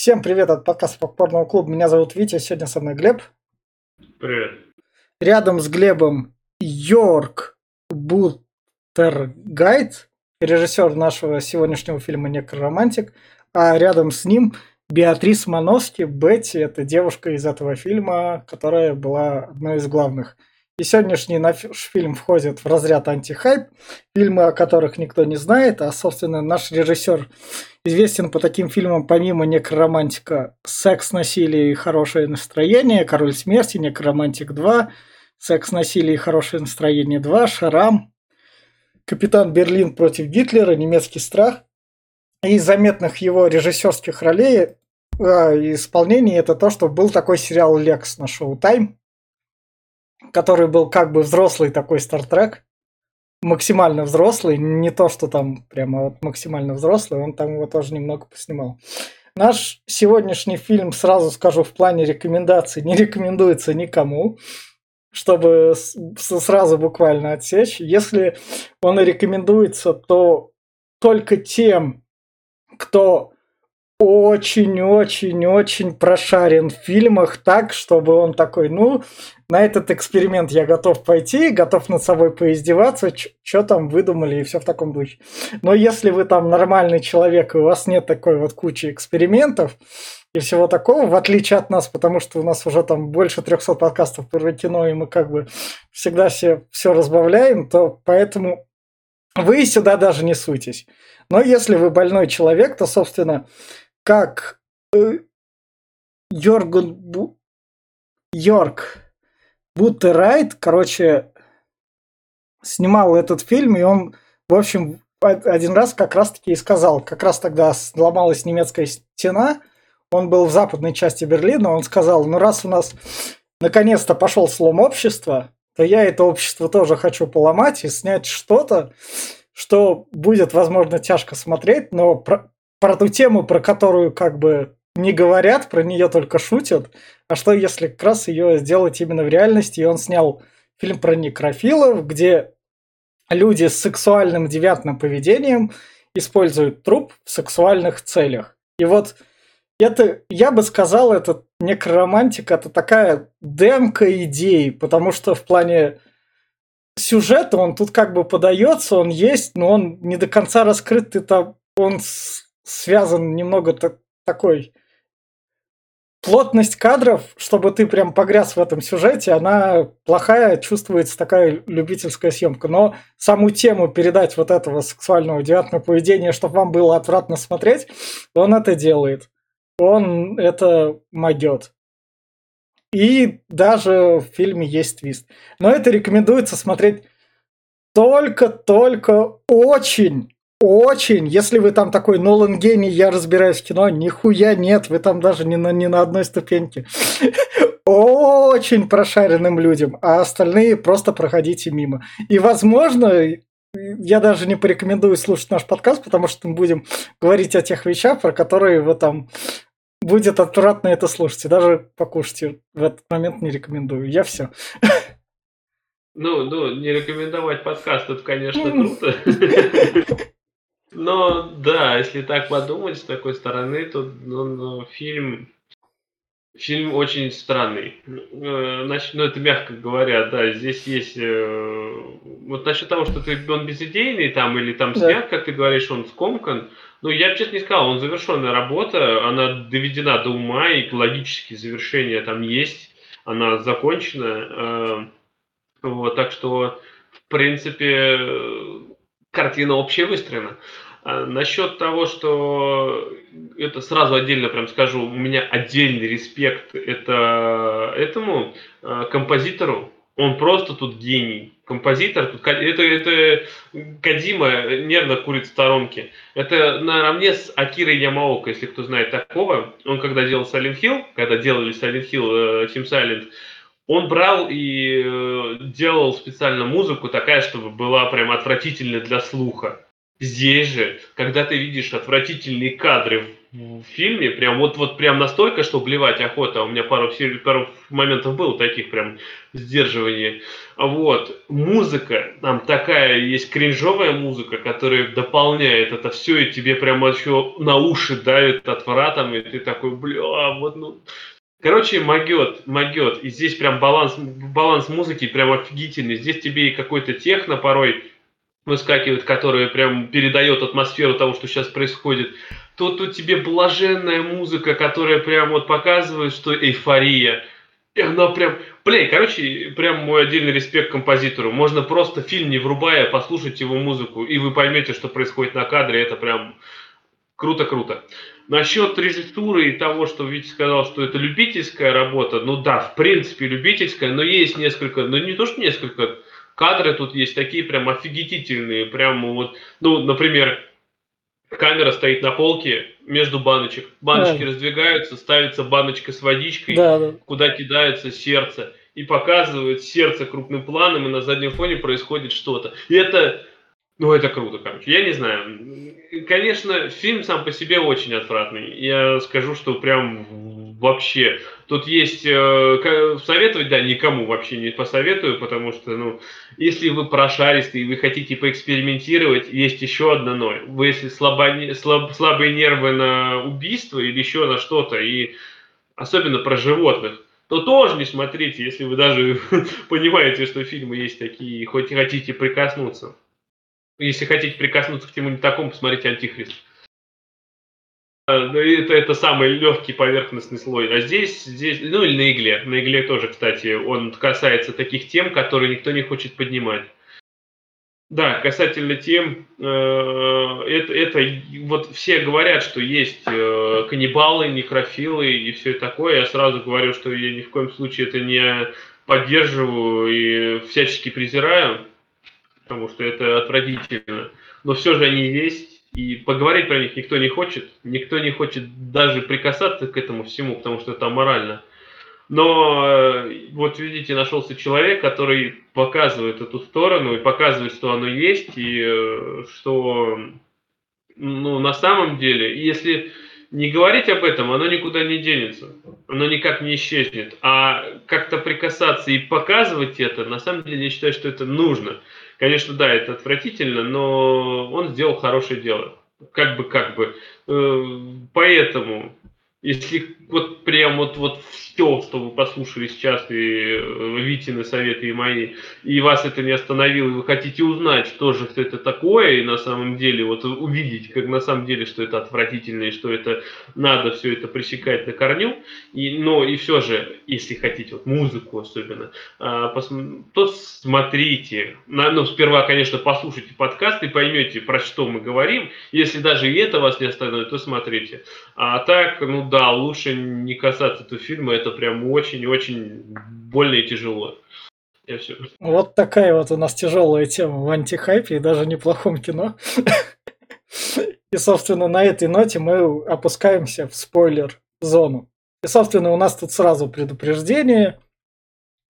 Всем привет от подкаста Попкорного клуба. Меня зовут Витя, сегодня со мной Глеб. Привет. Рядом с Глебом Йорк Буттергайт, режиссер нашего сегодняшнего фильма «Некроромантик», а рядом с ним Беатрис Мановски, Бетти, это девушка из этого фильма, которая была одной из главных – и сегодняшний наш фильм входит в разряд антихайп, фильмы, о которых никто не знает, а, собственно, наш режиссер известен по таким фильмам, помимо некроромантика, «Секс, насилие и хорошее настроение», «Король смерти», «Некроромантик 2», «Секс, насилие и хорошее настроение 2», «Шарам», «Капитан Берлин против Гитлера», «Немецкий страх». И из заметных его режиссерских ролей а, исполнений это то, что был такой сериал «Лекс» на шоу «Тайм», который был как бы взрослый такой Стартрек, максимально взрослый, не то, что там прямо вот максимально взрослый, он там его тоже немного поснимал. Наш сегодняшний фильм, сразу скажу, в плане рекомендаций не рекомендуется никому, чтобы сразу буквально отсечь. Если он и рекомендуется, то только тем, кто очень-очень-очень прошарен в фильмах так, чтобы он такой, ну, на этот эксперимент я готов пойти, готов над собой поиздеваться, что там выдумали и все в таком духе. Но если вы там нормальный человек, и у вас нет такой вот кучи экспериментов и всего такого, в отличие от нас, потому что у нас уже там больше 300 подкастов про кино, и мы как бы всегда все, все разбавляем, то поэтому вы сюда даже не суйтесь. Но если вы больной человек, то, собственно, как э, Йорган Бу... Йорк Будто Райт, короче, снимал этот фильм, и он, в общем, один раз как раз-таки и сказал, как раз тогда сломалась немецкая стена, он был в западной части Берлина, он сказал, ну раз у нас наконец-то пошел слом общества, то я это общество тоже хочу поломать и снять что-то, что будет, возможно, тяжко смотреть, но про ту тему, про которую как бы не говорят, про нее только шутят. А что если как раз ее сделать именно в реальности? И он снял фильм про некрофилов, где люди с сексуальным девятным поведением используют труп в сексуальных целях. И вот это, я бы сказал, это некромантика, это такая демка идей, потому что в плане сюжета он тут как бы подается, он есть, но он не до конца раскрыт, это он связан немного так, такой плотность кадров, чтобы ты прям погряз в этом сюжете, она плохая, чувствуется такая любительская съемка. Но саму тему передать вот этого сексуального девятного поведения, чтобы вам было отвратно смотреть, он это делает. Он это могет. И даже в фильме есть твист. Но это рекомендуется смотреть только-только очень очень. Если вы там такой Нолан гений, я разбираюсь в кино, нихуя нет, вы там даже не на, не на одной ступеньке. Очень прошаренным людям, а остальные просто проходите мимо. И, возможно, я даже не порекомендую слушать наш подкаст, потому что мы будем говорить о тех вещах, про которые вы там будет отвратно это слушать. И даже покушайте в этот момент не рекомендую. Я все. Ну, ну, не рекомендовать подкаст, это, конечно, круто. Но да, если так подумать с такой стороны, то ну, ну, фильм фильм очень странный. Э, значит, ну это мягко говоря, да, здесь есть э, вот насчет того, что ты он безидейный там или там снят, да. как ты говоришь, он скомкан. Ну, я бы честно не сказал, он завершенная работа, она доведена до ума, и логические завершения там есть, она закончена. Э, вот, так что, в принципе, картина общая выстроена. А насчет того, что это сразу отдельно прям скажу, у меня отдельный респект это этому э, композитору. Он просто тут гений. Композитор, тут, это, это Кадима нервно курит в сторонке. Это наравне с Акирой Ямаоко, если кто знает такого. Он когда делал Silent Hill, когда делали Silent Hill, э, Team Silent, он брал и э, делал специально музыку такая, чтобы была прям отвратительная для слуха. Здесь же, когда ты видишь отвратительные кадры в фильме, прям вот, вот прям настолько, что блевать охота. У меня пару, пару моментов было таких прям сдерживаний. Вот. Музыка, там такая есть кринжовая музыка, которая дополняет это все, и тебе прям еще на уши давит отвратом, и ты такой, бля, вот ну... Короче, могет, могет. И здесь прям баланс, баланс музыки прям офигительный. Здесь тебе и какой-то техно порой выскакивает, который прям передает атмосферу того, что сейчас происходит тут тебе блаженная музыка, которая прям вот показывает, что эйфория. И она прям... Блин, короче, прям мой отдельный респект композитору. Можно просто фильм не врубая послушать его музыку, и вы поймете, что происходит на кадре. Это прям круто-круто. Насчет режиссуры и того, что Витя сказал, что это любительская работа, ну да, в принципе любительская, но есть несколько, ну не то, что несколько, кадры тут есть такие прям офигительные, прям вот, ну, например, камера стоит на полке между баночек. Баночки да. раздвигаются, ставится баночка с водичкой, да, да. куда кидается сердце. И показывает сердце крупным планом, и на заднем фоне происходит что-то. И это, ну это круто, короче. Я не знаю. Конечно, фильм сам по себе очень отвратный. Я скажу, что прям вообще. Тут есть э, советовать, да, никому вообще не посоветую, потому что, ну, если вы прошаристый и вы хотите поэкспериментировать, есть еще одно но. Вы если слабо, слаб, слабые нервы на убийство или еще на что-то, и особенно про животных, то тоже не смотрите, если вы даже понимаете, что фильмы есть такие, хоть хотите прикоснуться. Если хотите прикоснуться к чему-нибудь такому, посмотрите «Антихрист». Ну, это, это самый легкий поверхностный слой. А здесь, здесь, ну или на игле. На игле тоже, кстати, он касается таких тем, которые никто не хочет поднимать. Да, касательно тем, э, это, это вот все говорят, что есть э, каннибалы, некрофилы и все такое. Я сразу говорю, что я ни в коем случае это не поддерживаю и всячески презираю, потому что это отвратительно. Но все же они есть, и поговорить про них никто не хочет, никто не хочет даже прикасаться к этому всему, потому что это аморально. Но э, вот видите, нашелся человек, который показывает эту сторону и показывает, что оно есть, и э, что ну, на самом деле, если не говорить об этом, оно никуда не денется, оно никак не исчезнет. А как-то прикасаться и показывать это, на самом деле, я считаю, что это нужно. Конечно, да, это отвратительно, но он сделал хорошее дело. Как бы, как бы. Э, поэтому, если вот прям вот, вот все, что вы послушали сейчас, и э, Витины советы, и мои, и вас это не остановило, и вы хотите узнать, что же это такое, и на самом деле вот увидеть, как на самом деле, что это отвратительно, и что это надо все это пресекать на корню, и, но и все же, если хотите, вот музыку особенно, а, то смотрите, ну, сперва, конечно, послушайте подкаст и поймете, про что мы говорим, если даже и это вас не остановит, то смотрите. А так, ну да, лучше не касаться этого фильма, это прям очень-очень больно и тяжело. Я все. Вот такая вот у нас тяжелая тема в антихайпе и даже неплохом кино. И, собственно, на этой ноте мы опускаемся в спойлер-зону. И, собственно, у нас тут сразу предупреждение.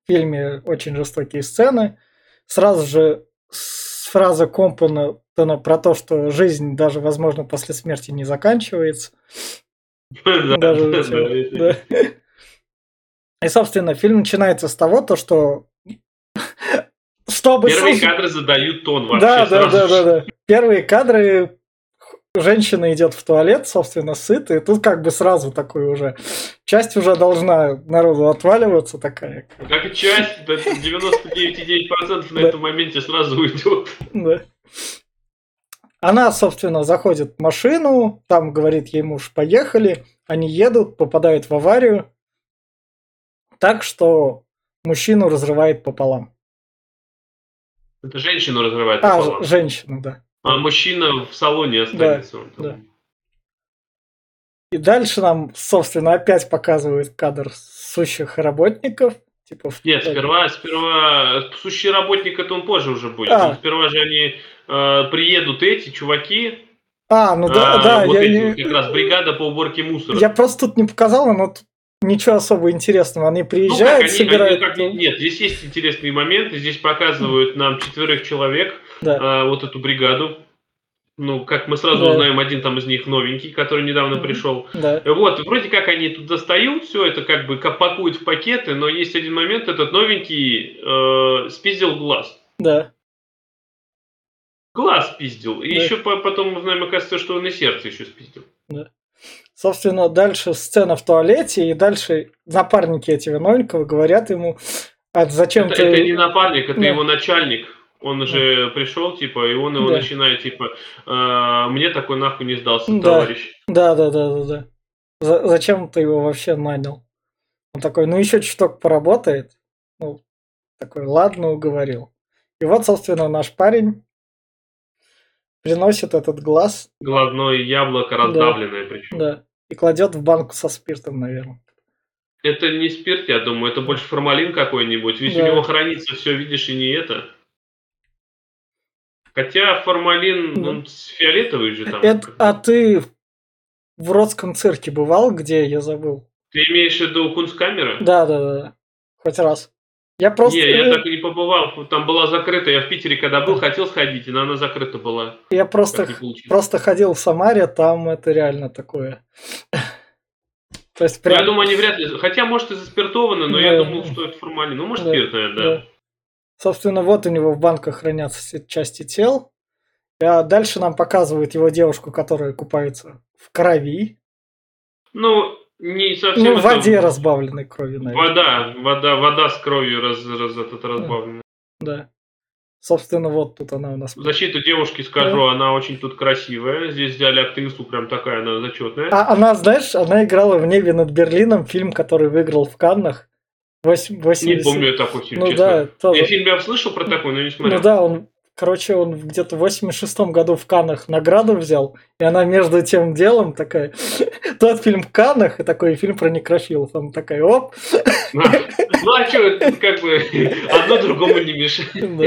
В фильме очень жестокие сцены. Сразу же фраза Компана про то, что жизнь даже, возможно, после смерти не заканчивается. Даже И, собственно, фильм начинается с того, то, что чтобы Первые слушать... кадры задают тон вообще. Да, да, да, да, да. Первые кадры женщина идет в туалет, собственно, сытая, и тут как бы сразу такой уже... Часть уже должна народу отваливаться такая. Как и часть, 99,9% на этом моменте сразу уйдет. Да. Она, собственно, заходит в машину, там говорит ей муж, поехали, они едут, попадают в аварию, так что мужчину разрывает пополам. Это женщину разрывает а, пополам? А, женщину, да. А мужчина в салоне останется. Да, да. И дальше нам, собственно, опять показывают кадр сущих работников. Типа, Нет, сперва, сперва сущий работник это он позже уже будет. А. Сперва же они э, приедут эти чуваки. А, ну да, а, да. Вот я, эти, я... как раз бригада по уборке мусора. Я просто тут не показал, но тут ничего особо интересного. Они приезжают, ну, как, они, собирают... Они, как, нет, здесь есть интересные моменты. Здесь показывают нам четверых человек, да. а, вот эту бригаду. Ну, как мы сразу Да. узнаем, один там из них новенький, который недавно пришел. Да. Вот, вроде как они тут достают, все это как бы ка- пакуют в пакеты, но есть один момент, этот новенький э, спиздил глаз. Да. Глаз спиздил. И Да. еще по- потом узнаем, оказывается, что он и сердце еще спиздил. Собственно, дальше сцена в туалете, и дальше напарники этого новенького говорят ему, а зачем Это, ты... это не напарник, это Да. его начальник. Он же пришел, типа, и он его Да. начинает, типа, «Э, мне такой нахуй не сдался, Да. товарищ. Да, да, да, да, да. За- зачем ты его вообще нанял? Он такой, ну еще чуток поработает. Ну, такой, ладно, уговорил. И вот, собственно, наш парень приносит этот глаз, Глазное яблоко раздавленное причем. да, и кладет в банку со спиртом, наверное. Это не спирт, я думаю, это больше формалин какой-нибудь. Ведь Да. у него хранится все, видишь, и не это. Хотя формалин, Да. он фиолетовый же там. Это, а ты в Родском цирке бывал, где я забыл? Ты имеешь в виду кунсткамера? Да, да, да, да. Хоть раз. Я просто... Не, я так и не побывал. Там была закрыта. Я в Питере, когда был, хотел сходить, но она закрыта была. Я просто, просто ходил в Самаре, там это реально такое. То есть Ну, я прям... думаю, они вряд ли... Хотя, может, и заспиртовано, но Да. я думал, что это формалин. Ну, может, Да, спирт, наверное, да. да. Собственно, вот у него в банках хранятся все части тел. А дальше нам показывают его девушку, которая купается в крови. Ну, не совсем... Ну, в это- воде разбавленной крови, наверное. Вода, вода, вода с кровью раз, раз, этот, разбавлена. Да. Собственно, вот тут она у нас. В защиту девушки скажу, она очень тут красивая. Здесь взяли актрису, прям такая, она зачетная. А она, знаешь, она играла в «Небе над Берлином», фильм, который выиграл в Каннах. Восемь- 80... Не помню я такой фильм, Ну честно. да, тоже. Я фильм я слышал про такой, но не смотрел. Ну да, он, короче, он где-то в 86-м году в Каннах награду взял, и она между тем делом такая, тот фильм в Каннах, и такой фильм про некрофилов, она такая, оп, Ну а что, как бы одно другому не мешает. Да.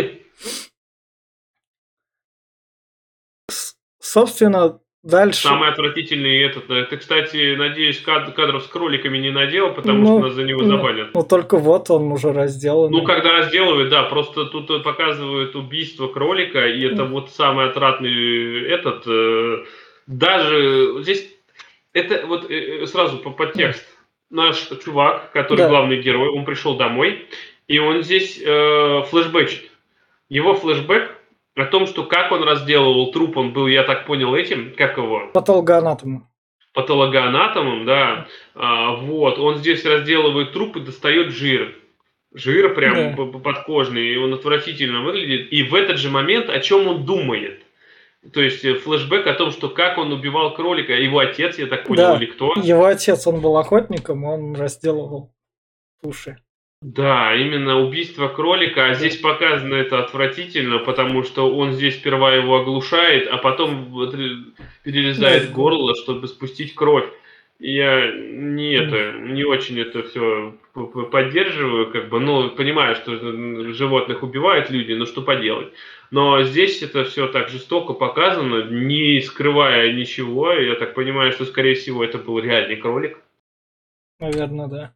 Собственно, дальше... Самый отвратительный этот. э, Ты, кстати, надеюсь, кад- кадров с кроликами не наделал, потому Ну, что нас за него ну, забанят. Ну только вот он уже разделан. Ну, когда разделывают, да, просто тут э, показывают убийство кролика, и это вот самый отратный этот. э, Даже здесь это вот э, э, сразу по подтекст. Наш чувак, который Да. главный герой, он пришел домой, и он здесь э, флешбэчит. Его флешбэк о том, что как он разделывал труп, он был, я так понял, этим, как его, Патологоанатому. патологоанатомом, да, а, вот, он здесь разделывает труп и достает жир. Жир прям Да. подкожный, и он отвратительно выглядит. И в этот же момент о чем он думает. То есть э, флешбэк о том, что как он убивал кролика, его отец, я так понял, Да. или кто. Его отец, он был охотником, он разделывал туши. Да, именно убийство кролика, а здесь показано это отвратительно, потому что он здесь сперва его оглушает, а потом перерезает Да. горло, чтобы спустить кровь. Я не это, не очень это все поддерживаю, как бы, ну, понимаю, что животных убивают люди, ну что поделать. Но здесь это все так жестоко показано, не скрывая ничего. Я так понимаю, что, скорее всего, это был реальный кролик. Наверное, да.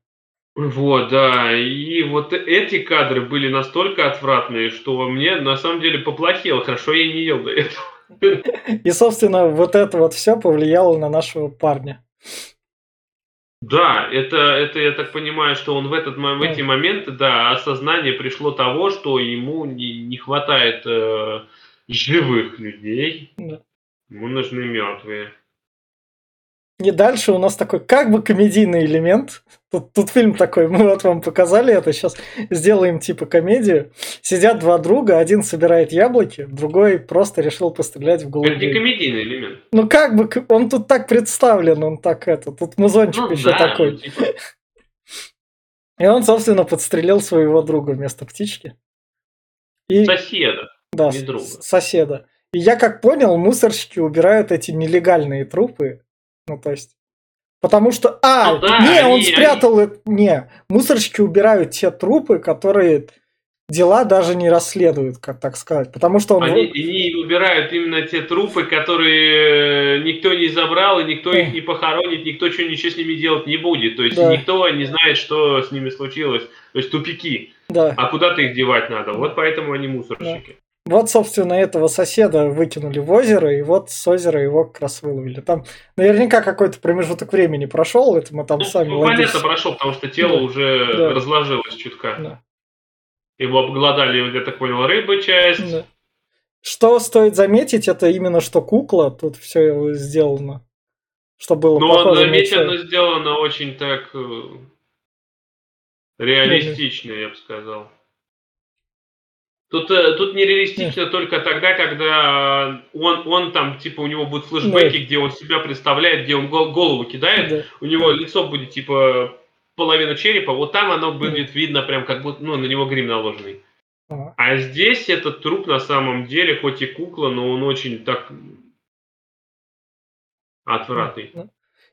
Вот, да, и вот эти кадры были настолько отвратные, что мне на самом деле поплохело. Хорошо, я не ел до этого. И, собственно, вот это вот все повлияло на нашего парня. Да, это, это я так понимаю, что он в, этот, в эти моменты, да, осознание пришло того, что ему не, не хватает э, живых людей, Да. ему нужны мертвые. И дальше у нас такой как бы комедийный элемент. Тут, тут фильм такой, мы вот вам показали это, сейчас сделаем типа комедию. Сидят два друга, один собирает яблоки, другой просто решил пострелять в Это не комедийный элемент. Ну как бы, он тут так представлен, он так это, тут музончик Ну, еще да, такой. ну, типа, И он, собственно, подстрелил своего друга вместо птички. И, соседа. да, не друга. соседа. И я как понял, мусорщики убирают эти нелегальные трупы. Ну, то есть... Потому что... А, Ну да, не, он они- спрятал... это- Не, мусорщики убирают те трупы, которые дела даже не расследуют, как так сказать. Потому что он... Они, они убирают именно те трупы, которые э, никто не забрал, и никто Да. их не похоронит, никто что, ничего с ними делать не будет. То есть Да. никто не знает, что с ними случилось. То есть тупики. Да. А куда ты их девать надо? Вот поэтому они мусорщики. Вот, собственно, этого соседа выкинули в озеро, и вот с озера его как раз выловили. Там наверняка какой-то промежуток времени прошел, это мы там Ну, сами ну, логически- понятно, прошел, потому что тело Да. уже Да. разложилось чутка. Да. Его обглодали, я так понял, рыбы часть. Да. Что стоит заметить, это именно что кукла, тут все сделано. Что было Но похоже на заметь, человека. оно сделано очень так э, реалистично, я бы сказал. Тут, э, тут нереалистично только тогда, когда он, он там, типа, у него будут флешбеки, где он себя представляет, где он гол- голову кидает, Да. у него лицо будет, типа, половина черепа, вот там оно будет видно прям как будто, ну, на него грим наложенный. Ага. А здесь этот труп на самом деле, хоть и кукла, но он очень так отвратный.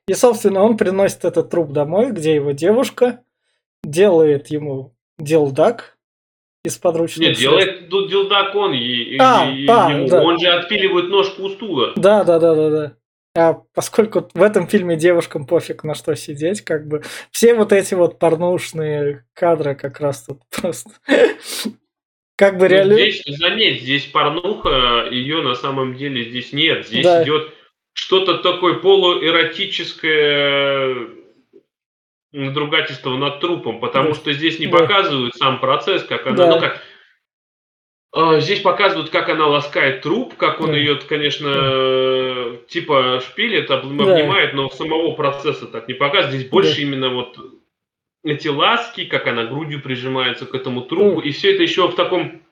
И, собственно, он приносит этот труп домой, где его девушка делает ему дилдак из подручных Нет, делает ду- дилдак он, и, А, и да, ему. да. он же отпиливает ножку у стула. Да, да, да, да, да. А поскольку в этом фильме девушкам пофиг на что сидеть, как бы все вот эти вот порнушные кадры как раз тут просто как бы Ну, реально... Здесь, заметь, здесь порнуха, ее на самом деле здесь нет. Здесь Да. идет что-то такое полуэротическое надругательство над трупом, потому Да. что здесь не Да. показывают сам процесс, как она, Да. ну как, а, здесь показывают, как она ласкает труп, как он Да. ее, конечно, э, типа шпилит, об- Да. обнимает, но самого процесса так не показывают. Здесь больше именно вот эти ласки, как она грудью прижимается к этому трупу, Да. и все это еще в таком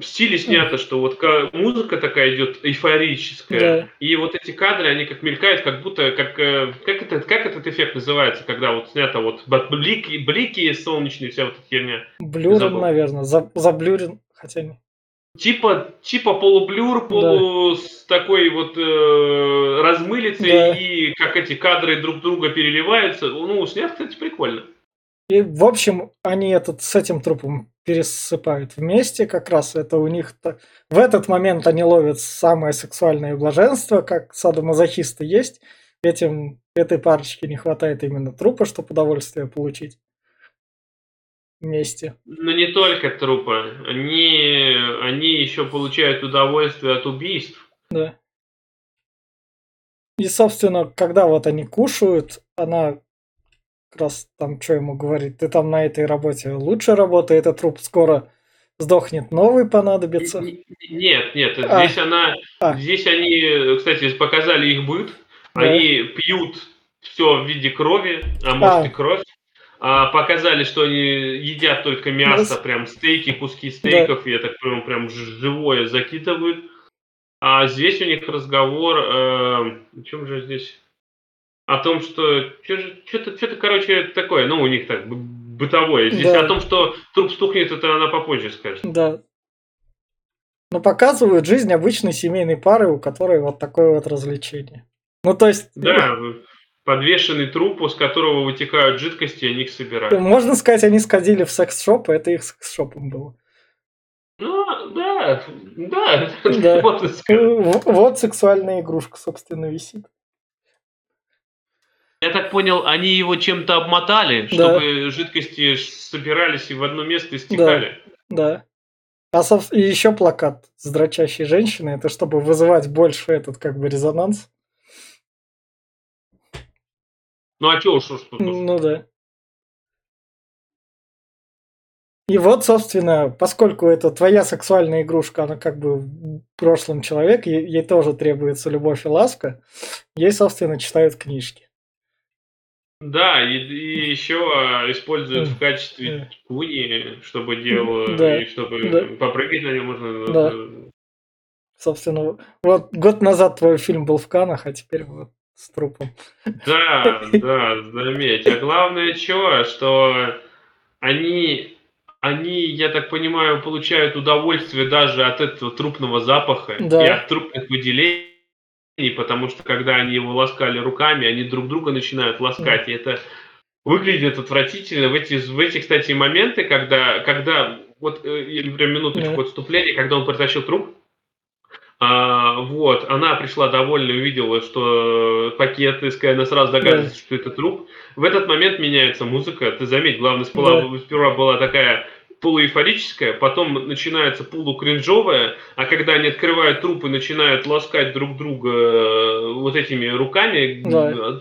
стиле снято, что вот ка- музыка такая идет эйфорическая, Да. и вот эти кадры, они как мелькают, как будто, как, э, как, это, как этот эффект называется, когда вот снято вот блики, блики солнечные, вся вот эта херня. Блюрен, наверное, за, заблюрен, хотя не. Типа, типа полублюр, полу с такой вот э, размылицей, Да. и как эти кадры друг друга переливаются. Ну, снят, кстати, прикольно. И, в общем, они этот с этим трупом пересыпают вместе, как раз это у них -то... в этот момент они ловят самое сексуальное блаженство, как садомазохисты есть. Этим этой парочке не хватает именно трупа, чтобы удовольствие получить вместе. Но не только трупа. Они, они еще получают удовольствие от убийств. Да. И, собственно, когда вот они кушают, она раз там что ему говорит, ты там на этой работе лучше работай, этот труп скоро сдохнет, новый понадобится. Нет, нет, А. здесь она, А. здесь они, кстати, показали их быт. Да. Они пьют все в виде крови, а может А. и кровь. А, показали, что они едят только мясо, Мясо. прям стейки, куски стейков, я так понимаю, прям живое закидывают. А здесь у них разговор, э, о чем же здесь? О том, что что-то, что-то, короче, такое, ну, у них так, бытовое. Здесь Да. о том, что труп стухнет, это она попозже скажет. Да. Но показывают жизнь обычной семейной пары, у которой вот такое вот развлечение. Ну, то есть, Да, подвешенный труп, с которого вытекают жидкости, они их собирают. можно сказать, они сходили в секс-шоп, и это их секс-шопом было. Ну, да, да, Да. можно сказать. В- Вот сексуальная игрушка, собственно, висит. Я так понял, они его чем-то обмотали, Да. чтобы жидкости собирались и в одно место стекали. Да. А соб- и еще плакат с дрочащей женщиной, это чтобы вызывать больше этот как бы резонанс. Ну а чё уж, что? Ну да. И вот, собственно, поскольку это твоя сексуальная игрушка, она как бы в прошлом человек, ей, ей тоже требуется любовь и ласка, ей, собственно, читают книжки. Да, и, и еще используют в качестве куни, чтобы дело, Да, и чтобы да. попрыгать на нем можно. Да. э, Собственно, вот год назад твой фильм был в Канах, а теперь вот с трупом. Да, да, заметь. А главное что, что они, они, я так понимаю, получают удовольствие даже от этого трупного запаха Да. и от трупных выделений, потому что когда они его ласкали руками, они друг друга начинают ласкать, и это выглядит отвратительно. В эти, в эти, кстати, моменты, когда, когда вот, э, прям минуточку Да. отступления, когда он притащил труп, а, вот, она пришла довольно, увидела, что пакет, и она сразу догадывается, что это труп. В этот момент меняется музыка. Ты заметь, главное, сперва, сперва была такая полуэйфорическая, потом начинается полукринжовая, а когда они открывают труп и начинают ласкать друг друга э, вот этими руками, Да.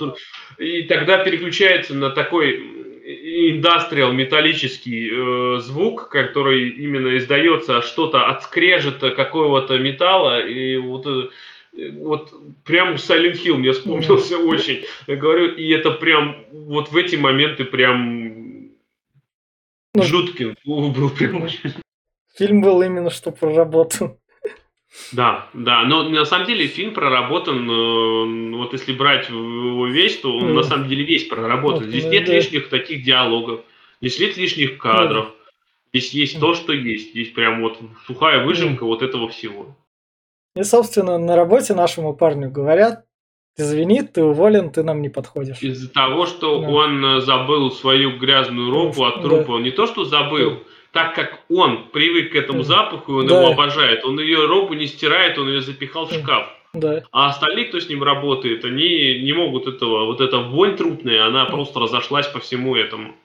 и тогда переключается на такой индастриал металлический э, звук, который именно издается что-то от скрежета какого-то металла, и вот э, вот прям Silent Hill мне вспомнился очень. Я говорю, и это прям вот в эти моменты прям ну, жутким был прям Фильм был именно что проработан. Да, да, но на самом деле фильм проработан, э, вот если брать его весь, то он mm. на самом деле весь проработан. Ну, здесь mm, нет да. лишних таких диалогов, здесь нет лишних кадров, mm. здесь есть mm. то, что есть. Здесь прям вот сухая выжимка вот этого всего. И, собственно, на работе нашему парню говорят, извини, ты уволен, ты нам не подходишь. Из-за того, что да. он э, забыл свою грязную робу от трупа, да. он не то что забыл, так как он привык к этому запаху, и он да. его обожает, он ее робу не стирает, он ее запихал в шкаф. Да. А остальные, кто с ним работает, они не могут этого, вот эта вонь трупная, она просто разошлась по всему этому.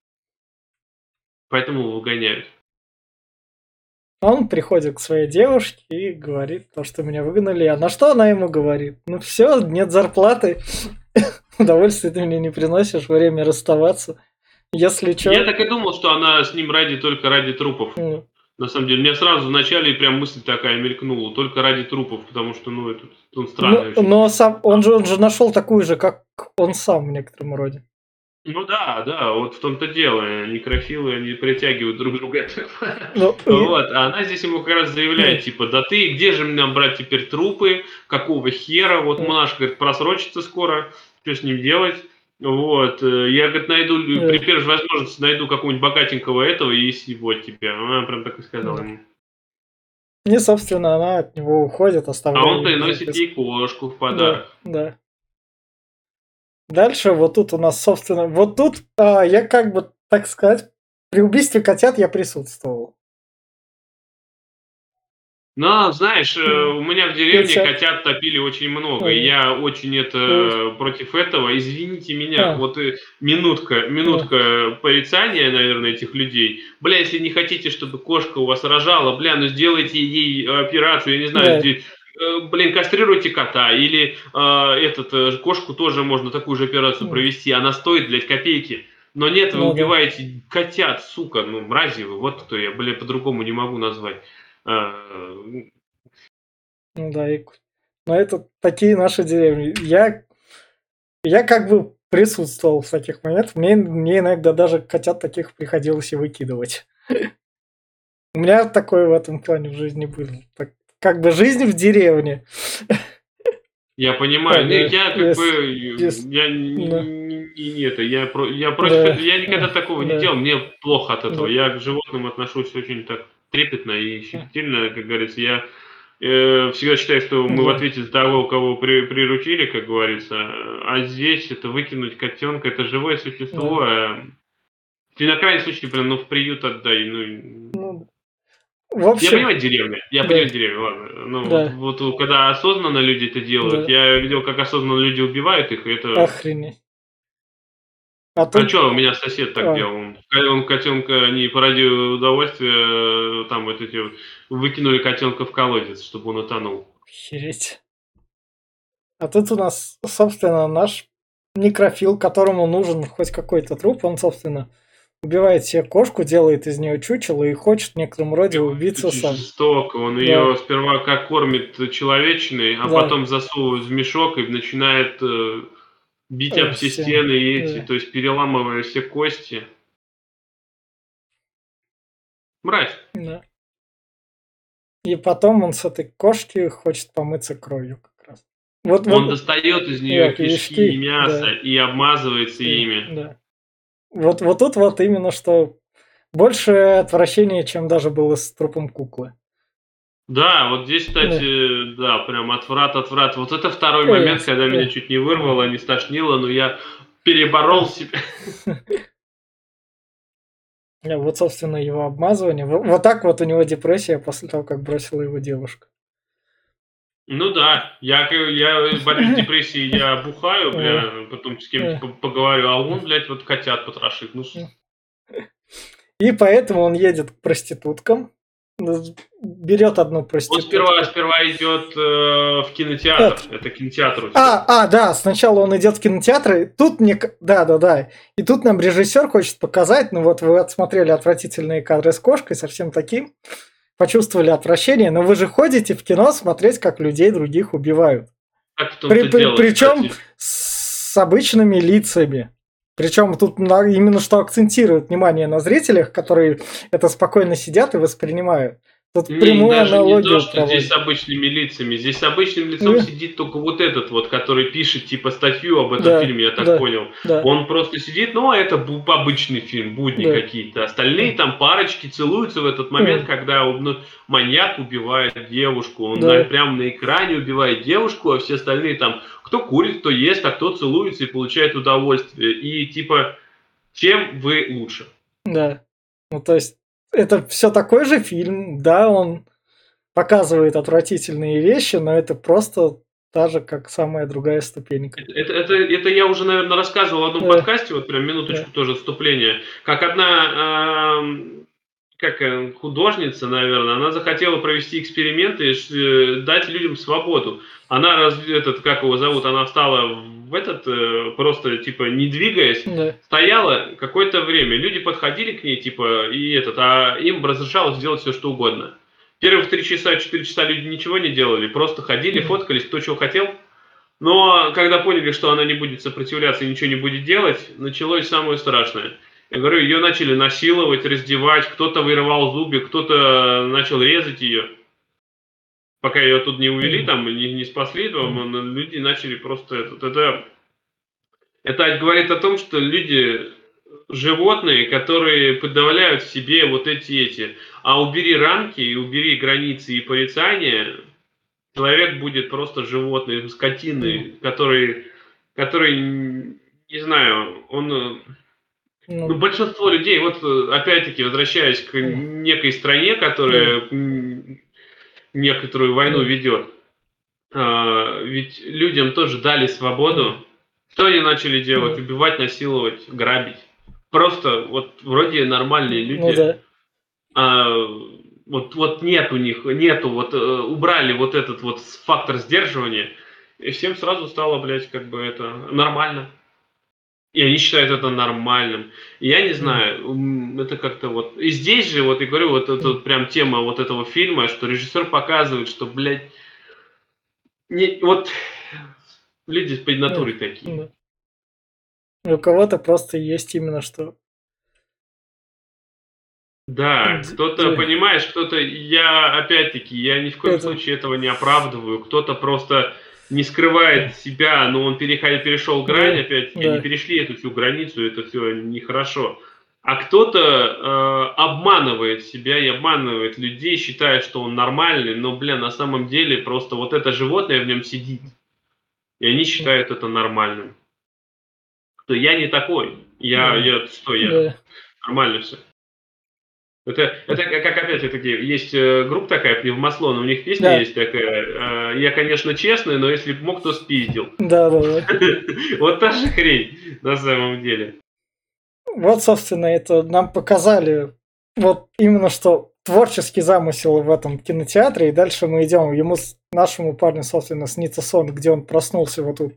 Поэтому его выгоняют. Он приходит к своей девушке и говорит то, что меня выгнали. А на что она ему говорит? Ну все, нет зарплаты. Удовольствие ты мне не приносишь, время расставаться. Если что... Я так и думал, что она с ним ради только ради трупов. Mm. На самом деле, у меня сразу в начале прям мысль такая мелькнула, только ради трупов, потому что, ну, это, он странный. Ну, но сам, он же, он же нашел такую же, как он сам в некотором роде. Ну да, да, вот в том-то дело. Некрофилы, они притягивают друг друга. Ну, вот, а она здесь ему как раз заявляет, типа, да ты, где же мне брать теперь трупы, какого хера, вот Монашка, говорит, просрочится скоро, что с ним делать? Вот, э, я, говорит, найду, при первой возможности найду какого-нибудь богатенького этого и вот тебе. Она прям так и сказала ему. И, собственно, она от него уходит, оставляет. А он приносит ей кошку в подарок. Да, да. Дальше вот тут у нас, собственно, вот тут а, я как бы, так сказать, при убийстве котят я присутствовал. Ну, знаешь, э, у меня в деревне Котят. котят топили очень много, и я очень это против этого. Извините меня, а. вот э, минутка, минутка порицания, наверное, этих людей. Бля, если не хотите, чтобы кошка у вас рожала, бля, ну сделайте ей операцию, я не знаю, да. Э, блин, кастрируйте кота, или э, этот, э, кошку тоже можно такую же операцию провести, она стоит, блядь, копейки. Но нет, вы ну, убиваете да. котят, сука, ну, мрази вы, вот кто я, блядь, по-другому не могу назвать. Э, ну да, и... но это такие наши деревни. Я, я как бы присутствовал в таких моментах, мне, мне иногда даже котят таких приходилось и выкидывать. У меня такое в этом плане в жизни было. Так, как бы жизнь в деревне. Я понимаю, да, я как yes, бы, yes, я да. не, это, я, про, я против, да, я никогда да, такого да. не делал, мне плохо от этого, да. я к животным отношусь очень так трепетно и щепетильно, как говорится, я э, всегда считаю, что мы да. в ответе за того, кого при, приручили, как говорится, а здесь это выкинуть котенка, это живое существо, да. а, ты на крайний случай, прям, ну, в приют отдай, ну, ну в общем... Я понимаю деревню, я да. понимаю деревню, ладно. Ну, да. вот, вот когда осознанно люди это делают, да. я видел, как осознанно люди убивают их, и это... Охренеть. А, тут... а что, у меня сосед так а. делал. Он, котенка не поради удовольствия, там вот эти вот, выкинули котенка в колодец, чтобы он утонул. Охереть. А тут у нас, собственно, наш некрофил, которому нужен хоть какой-то труп, он, собственно, убивает себе кошку, делает из нее чучело и хочет в некотором роде убиться сам. Жестоко. Он да. ее сперва как кормит человечной, а да. потом засовывает в мешок и начинает э, бить об все стены и эти, да. то есть переламывая все кости. Мразь. Да. И потом он с этой кошки хочет помыться кровью как раз. Вот, он вот, достает из нее да, кишки, кишки и мясо да. и обмазывается да, ими. Да. Вот, вот тут вот именно что больше отвращения, чем даже было с трупом куклы. Да, вот здесь, кстати, да, да прям отврат, отврат. Вот это второй Ой, момент, когда меня чуть не вырвало, не стошнило, но я переборол себя. Вот, собственно, его обмазывание. Вот так вот у него депрессия после того, как бросила его девушка. Ну да, я, я борюсь с депрессией, я бухаю, бля, потом с кем-то поговорю, а он, блядь, вот котят потрошит. Ну, И поэтому он едет к проституткам, берет одну проститутку. Он сперва, сперва идет э, в кинотеатр. Это, это кинотеатр. А, а, да, сначала он идет в кинотеатр, и тут мне... Да, да, да. И тут нам режиссер хочет показать, ну вот вы отсмотрели отвратительные кадры с кошкой, совсем таким, почувствовали отвращение, но вы же ходите в кино смотреть, как людей других убивают. При, при, причем с обычными лицами. Причем тут именно что акцентирует внимание на зрителях, которые это спокойно сидят и воспринимают. Тут не, прямую даже аналогию не то, что здесь с обычными лицами. Здесь с обычным лицом да. сидит только вот этот вот, который пишет типа статью об этом да, фильме, я так да, понял. Да. Он просто сидит, ну, а это обычный фильм, будни да. какие-то. Остальные там парочки целуются в этот момент, да. когда ну, маньяк убивает девушку. Он да. на, прямо на экране убивает девушку, а все остальные там, кто курит, кто ест, а кто целуется и получает удовольствие. И типа, чем вы лучше? Да. Ну, то есть это все такой же фильм, да, он показывает отвратительные вещи, но это просто та же, как самая другая ступенька. Это, это, это я уже, наверное, рассказывал в одном да. подкасте, вот прям минуточку да. тоже вступление, как одна э, как э, художница, наверное, она захотела провести эксперименты и э, дать людям свободу. Она раз, этот, как его зовут, она встала в этот, э, просто, типа, не двигаясь, да. стояла какое-то время. Люди подходили к ней, типа, и этот, а им разрешалось сделать все, что угодно. Первых три часа, четыре часа люди ничего не делали, просто ходили, фоткались, кто чего хотел. Но когда поняли, что она не будет сопротивляться и ничего не будет делать, началось самое страшное. Я говорю, ее начали насиловать, раздевать, кто-то вырывал зубы, кто-то начал резать ее пока ее тут не увели, там, не, не спасли, там, люди начали просто это, это, это говорит о том, что люди животные, которые подавляют в себе вот эти эти. А убери рамки, и убери границы и порицания, человек будет просто животный, скотиной, который, который, не знаю, он... Ну, ну большинство людей, вот опять-таки, возвращаясь к некой стране, которая некоторую войну ведет. А, ведь людям тоже дали свободу. Что они начали делать? Убивать, насиловать, грабить. Просто вот вроде нормальные люди. Ну, да. а, вот, вот нет у них, нету, вот э, убрали вот этот вот фактор сдерживания, и всем сразу стало, блядь, как бы это нормально. И они считают это нормальным. Я не знаю, это как-то вот... И здесь же, вот я говорю, вот это вот прям тема вот этого фильма, что режиссер показывает, что, блядь, не, вот люди по натуре такие. У кого-то просто есть именно что. Да, кто-то, понимаешь, кто-то, я, опять-таки, я ни в коем это... случае этого не оправдываю, кто-то просто не скрывает себя, но он переходил, перешел грань, да, опять да. они перешли эту всю границу, это все нехорошо. А кто-то э, обманывает себя и обманывает людей, считая, что он нормальный, но, бля, на самом деле просто вот это животное в нем сидит. И они считают это нормальным. То я не такой. Я, да. я что, я да. нормально все. Это, это как опять таки есть э, группа такая, Пневмослон, у них песня да. есть такая. Э, я, конечно, честный, но если бы мог, то спиздил. Да, да, да. Вот та же хрень на самом деле. Вот, собственно, это нам показали вот именно что творческий замысел в этом кинотеатре, и дальше мы идем. Ему, нашему парню, собственно, снится сон, где он проснулся вот тут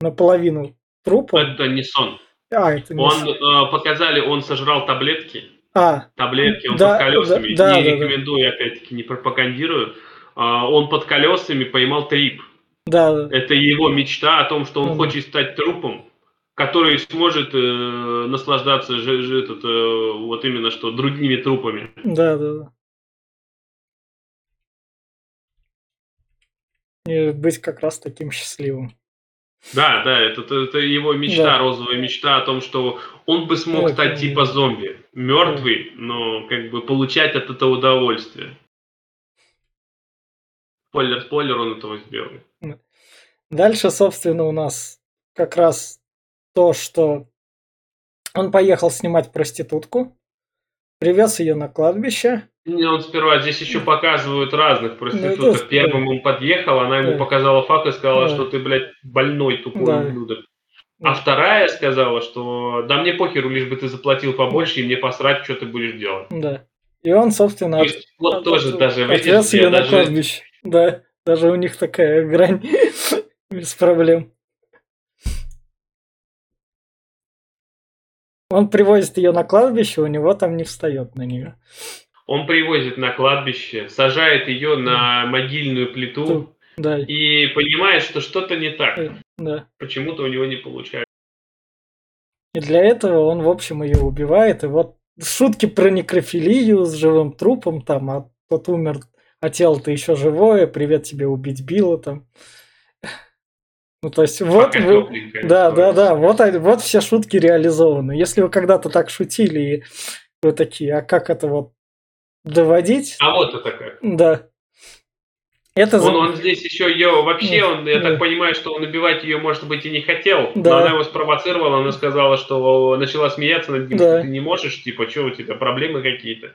наполовину трупа. Это не сон. А, это не он сон. Э, показали, он сожрал таблетки а, таблетки, он да, под колесами. Да, не да, рекомендую, да. опять-таки, не пропагандирую. А, он под колесами поймал трип. Да. Это его мечта о том, что он да. хочет стать трупом, который сможет э, наслаждаться же, же, этот, э, вот именно что другими трупами. Да, да, да. И быть как раз таким счастливым. Да, да, это, это его мечта, да. розовая мечта о том, что он бы смог Ой, стать типа зомби, мертвый, да. но как бы получать от этого удовольствие. Спойлер, спойлер, он этого сделал. Дальше, собственно, у нас как раз то, что он поехал снимать проститутку, привез ее на кладбище, не, он сперва здесь еще показывают разных ну, проституток. Ну, Первым он подъехал, она ему да. показала факт и сказала, да. что ты, блядь, больной, тупой да. ублюдок. А вторая сказала, что да мне похеру, лишь бы ты заплатил побольше, и мне посрать, что ты будешь делать. Да. И он, собственно, То есть, вот от- тоже от- даже, отвез ее я на даже- кладбище. Да, даже у них такая грань без проблем. Он привозит ее на кладбище, у него там не встает на нее. Он привозит на кладбище, сажает ее на могильную плиту Да, и понимает, что что-то не так. э, да. Почему-то у него не получается. И для этого он, в общем, ее убивает. И вот шутки про некрофилию с живым трупом, там, а тот умер, а тело-то еще живое, привет тебе убить Билла, там. Ну, то есть, вот, вы- да, история. да, да, вот, вот все шутки реализованы. Если вы когда-то так шутили, и вы такие, а как это вот доводить? А вот это как. Да. Это Он, он здесь еще ее вообще, Да, он, я да. так понимаю, что он убивать ее, может быть, и не хотел. Да. Но она его спровоцировала, она сказала, что начала смеяться над ним, Да. ты не можешь, типа, что у тебя проблемы какие-то.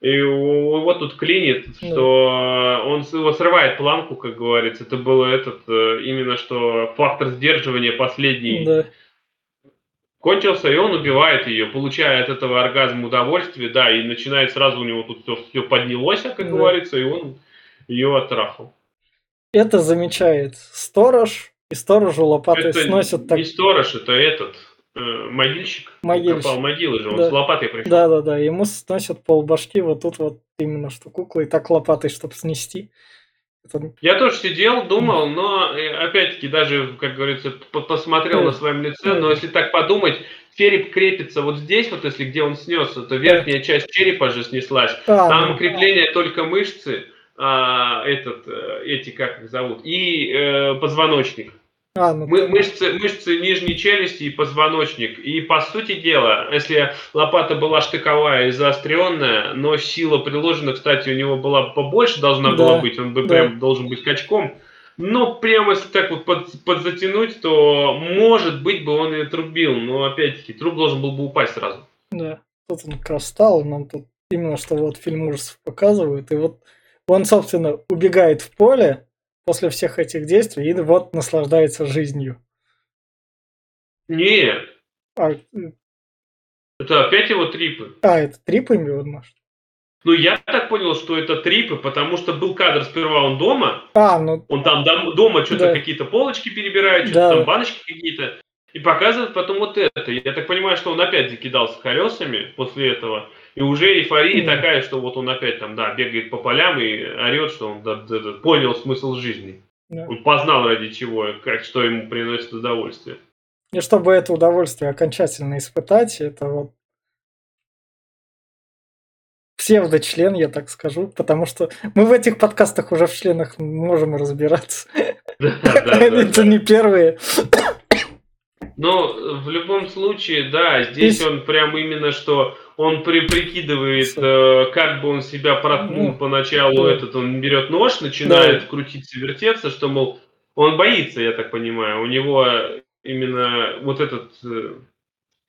И у- его тут клинит, что он его срывает планку, как говорится. Это было этот, э, именно что фактор сдерживания последний да, кончился, и он убивает ее, получая от этого оргазм удовольствие, да, и начинает сразу у него тут все, поднялось, как Да. говорится, и он ее оттрахал. это замечает сторож, и сторожу лопатой Это сносят так не сторож, это этот, могильщик. Могильщик. Копал могилы же, он Да. с лопатой пришел. Да, да, да. Ему сносят полбашки вот тут вот именно что куклы, и так лопатой, чтобы снести. Это- Я тоже сидел, думал, но э, опять-таки даже, как говорится, посмотрел Да. на своем лице, Да. но если так подумать, череп крепится вот здесь, вот если где он снесся, то верхняя часть черепа же снеслась. А, Там крепление только мышцы, а, этот, э, эти как их зовут, и э, позвоночник. А, ну, Мы- мышцы, мышцы нижней челюсти и позвоночник. И по сути дела, если лопата была штыковая и заостренная, но сила приложена, кстати, у него была побольше должна Да, была быть, он бы да. прям должен быть качком. Но прямо если так вот под, подзатянуть, то может быть бы он и отрубил. Но опять-таки, труп должен был бы упасть сразу. да. Тут он как раз встал, и нам тут именно что вот фильм ужасов показывают. И вот он, собственно, убегает в поле после всех этих действий и вот наслаждается жизнью. Нет, А, это опять его трипы. а это трипами он может? Ну, я так понял, что это трипы, потому что был кадр, сперва он дома, А, ну, Он там дом- дома что-то Да. какие-то полочки перебирает, что-то Да. там баночки какие-то. И показывает потом вот это. Я так понимаю, что он опять закидался колесами после этого. И уже эйфория Да. такая, что вот он опять там, да, бегает по полям и орет, что он да, да, да, понял смысл жизни. да. Он познал ради чего, как, что ему приносит удовольствие. И чтобы это удовольствие окончательно испытать, это вот псевдочлен, я так скажу, потому что мы в этих подкастах уже в членах можем разбираться. Это не первые. Но в любом случае, да, здесь Здесь- он прям именно что он при, прикидывает, э, как бы он себя проткнул Ну, поначалу, да. этот он берет нож, начинает крутиться, вертеться, что, мол, он боится, я так понимаю, у него именно вот этот...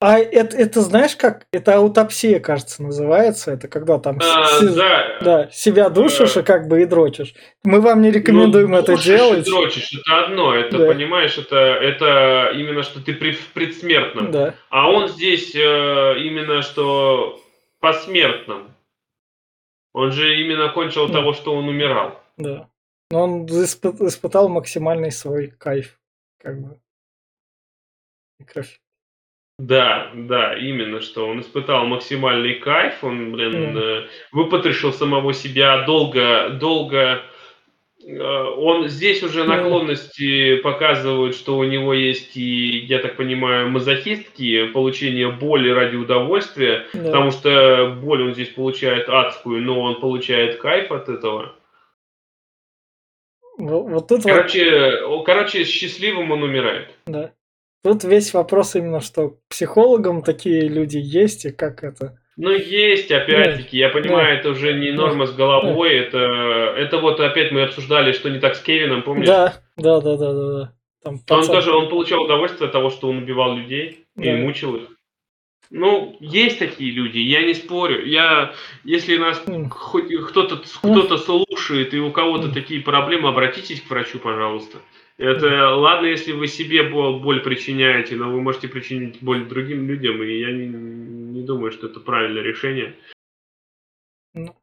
А это, это знаешь как? Это аутопсия, кажется, называется. Это когда там а, с- да, да, себя душишь и как бы и дрочишь. Мы вам не рекомендуем ну, это душишь и делать. дрочишь, это одно, это, Да. понимаешь, это, это именно что ты при, в предсмертном. Да, А он здесь э, именно что посмертном. Он же именно кончил Да. того, что он умирал. да. Но он испы- испытал максимальный свой кайф. Как бы. И кровь. Да, да, именно что он испытал максимальный кайф, он, блин, Да. э, выпотрошил самого себя долго, долго. э, Он здесь уже Да. наклонности показывают, что у него есть и, я так понимаю, мазохистские получение боли ради удовольствия, Да. потому что боль он здесь получает адскую, но он получает кайф от этого. Во- Вот тут вот, Короче, о- короче, счастливым он умирает. да. Тут весь вопрос именно, что психологам такие люди есть, и как это. Ну, есть, опять-таки, я понимаю, это уже не норма с головой, это, это вот опять мы обсуждали, что не так с Кевином, помнишь? Да, да, да, да, да, да. Там Он тоже, он получал удовольствие от того, что он убивал людей и Да. мучил их. Ну, есть такие люди, я не спорю. Я, если нас М. хоть кто-то кто-то слушает и у кого-то М. такие проблемы, обратитесь к врачу, пожалуйста. Это ладно, если вы себе боль причиняете, но вы можете причинить боль другим людям, и я не, не думаю, что это правильное решение. Ну.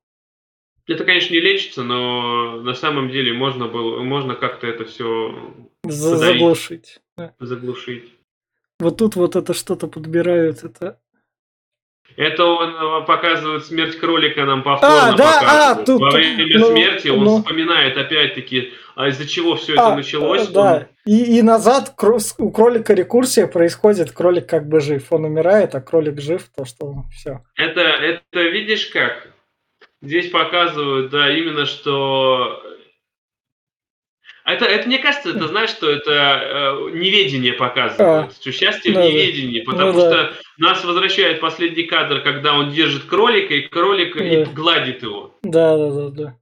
Это, конечно, не лечится, но на самом деле можно было, можно как-то это все заглушить. Заглушить. Вот тут вот это что-то подбирают, это это он э, показывает смерть кролика нам повторно а, да, показывает. А, тут, Во время ну, смерти он ну. вспоминает опять-таки, а из-за чего все это а, началось. Да. Он... И, и назад у кролика рекурсия происходит, кролик как бы жив. Он умирает, а кролик жив, то что все. Это, это видишь как? Здесь показывают, да, именно что это, это, мне кажется, это знаешь, что это э, неведение показывает, а, счастье да, в неведении, потому ну, что да. нас возвращает последний кадр, когда он держит кролика, и кролик да. и гладит его. Да, да, да, да.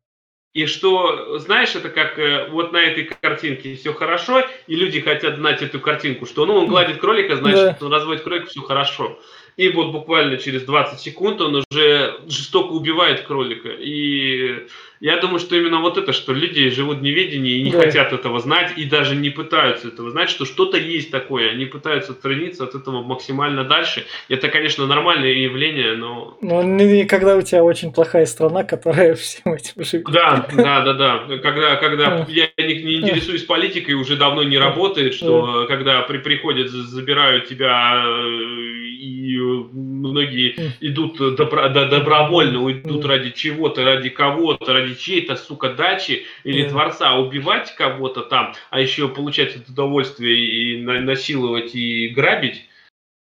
И что, знаешь, это как э, вот на этой картинке все хорошо, и люди хотят знать эту картинку, что ну он гладит кролика, значит, да. он разводит кролика, все хорошо. И вот буквально через 20 секунд он уже жестоко убивает кролика. И я думаю, что именно вот это, что люди живут в неведении и не да. хотят этого знать, и даже не пытаются этого знать, что что-то есть такое. Они пытаются отстраниться от этого максимально дальше. Это, конечно, нормальное явление, но... Но когда у тебя очень плохая страна, которая всем этим живет. Да, да, да, да. Когда, когда я не, не интересуюсь политикой, уже давно не работает, что когда при, приходят, забирают тебя э, и многие идут добро, добровольно, идут ради чего-то, ради кого-то, ради чьей-то, сука, дачи или yeah. Творца, убивать кого-то там, а еще получать это удовольствие и насиловать и грабить,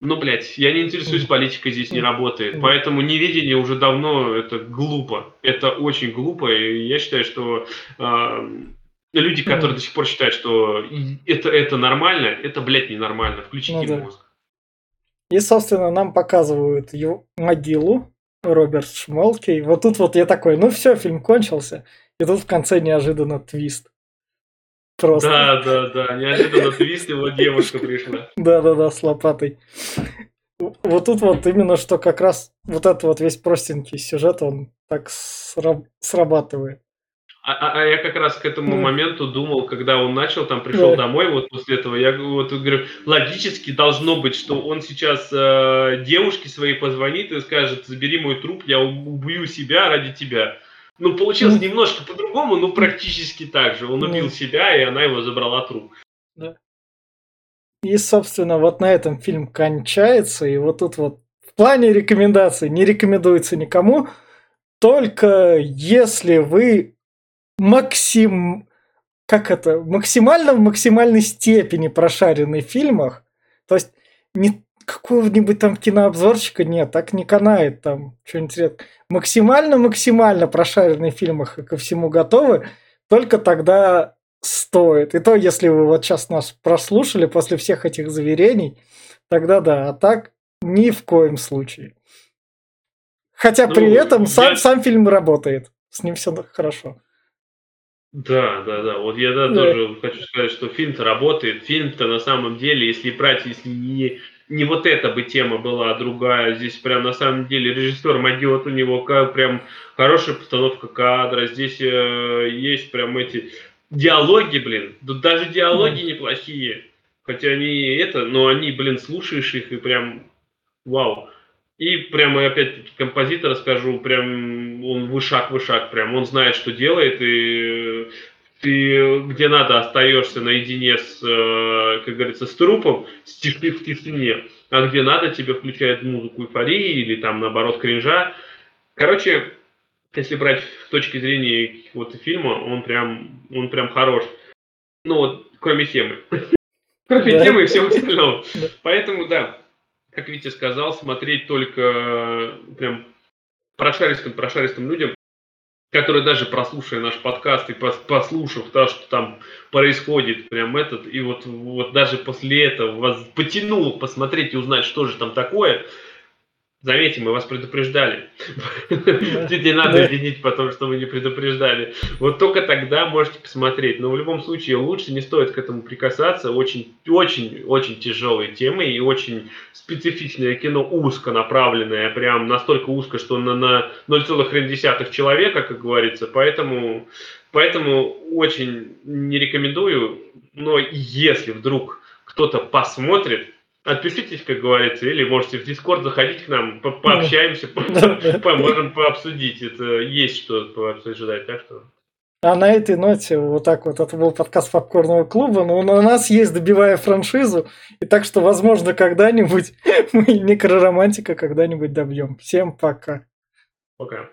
ну, блядь, я не интересуюсь политикой, здесь не работает. Поэтому неведение уже давно это глупо. Это очень глупо. И я считаю, что э, люди, которые до сих пор считают, что это, это нормально, это, блядь, ненормально. Включите ну, да. мозг. И, собственно, нам показывают его могилу Роберт Шмолки. Вот тут вот я такой, ну все, фильм кончился. И тут в конце неожиданно твист. Просто. Да, да, да, неожиданно твист, его девушка пришла. Да, да, да, с лопатой. Вот тут вот именно что как раз вот этот вот весь простенький сюжет, он так срабатывает. А, а, а я как раз к этому mm. моменту думал, когда он начал, там пришел yeah. домой, вот после этого, я вот говорю, логически должно быть, что он сейчас э, девушке своей позвонит и скажет, забери мой труп, я убью себя ради тебя. Ну, получилось mm. немножко по-другому, но практически так же. Он убил mm. себя, и она его забрала труп. Да. И, собственно, вот на этом фильм кончается, и вот тут вот в плане рекомендаций не рекомендуется никому, только если вы максим... Как это? Максимально в максимальной степени прошаренный в фильмах. То есть не какого-нибудь там кинообзорщика нет, так не канает там что-нибудь. Максимально-максимально прошаренный в фильмах и ко всему готовы, только тогда стоит. И то, если вы вот сейчас нас прослушали после всех этих заверений, тогда да, а так ни в коем случае. Хотя ну, при этом я... сам, сам фильм работает. С ним все хорошо. Да, да, да. Вот я да, да. тоже хочу сказать, что фильм-то работает. Фильм-то на самом деле, если брать, если не, не вот эта бы тема была, а другая, здесь прям на самом деле режиссер могет, у него как, прям хорошая постановка кадра, здесь э, есть прям эти диалоги, блин. Тут даже диалоги неплохие. Хотя они это, но они, блин, слушаешь их и прям вау. И прямо опять композитора скажу, прям он вышаг-вышаг, прям он знает, что делает, и ты где надо остаешься наедине с, э, как говорится, с трупом, с тиши в тишине, а где надо тебе включает музыку эйфории или там наоборот кринжа. Короче, если брать с точки зрения вот фильма, он прям, он прям хорош. Ну вот, кроме темы. Кроме темы и всего остального. Поэтому, да, как Витя сказал, смотреть только э, прям прошаристым, прошаристым людям, которые даже прослушали наш подкаст и послушав то, что там происходит, прям этот, и вот, вот даже после этого вас потянуло посмотреть и узнать, что же там такое, Заметьте, мы вас предупреждали. Не надо винить потому, что вы не предупреждали. Вот только тогда можете посмотреть. Но в любом случае лучше не стоит к этому прикасаться. Очень, очень, очень тяжелые темы и очень специфичное кино, узко направленное, прям настолько узко, что на, на 0,1 человека, как говорится. Поэтому, поэтому очень не рекомендую но если вдруг кто-то посмотрит, отпишитесь, как говорится, или можете в Дискорд заходить к нам, по пообщаемся, поможем пообсудить. Это есть что обсуждать, так что... А на этой ноте вот так вот, это был подкаст Попкорного клуба, но у нас есть добивая франшизу, и так что, возможно, когда-нибудь мы некроромантика когда-нибудь добьем. Всем пока. Пока.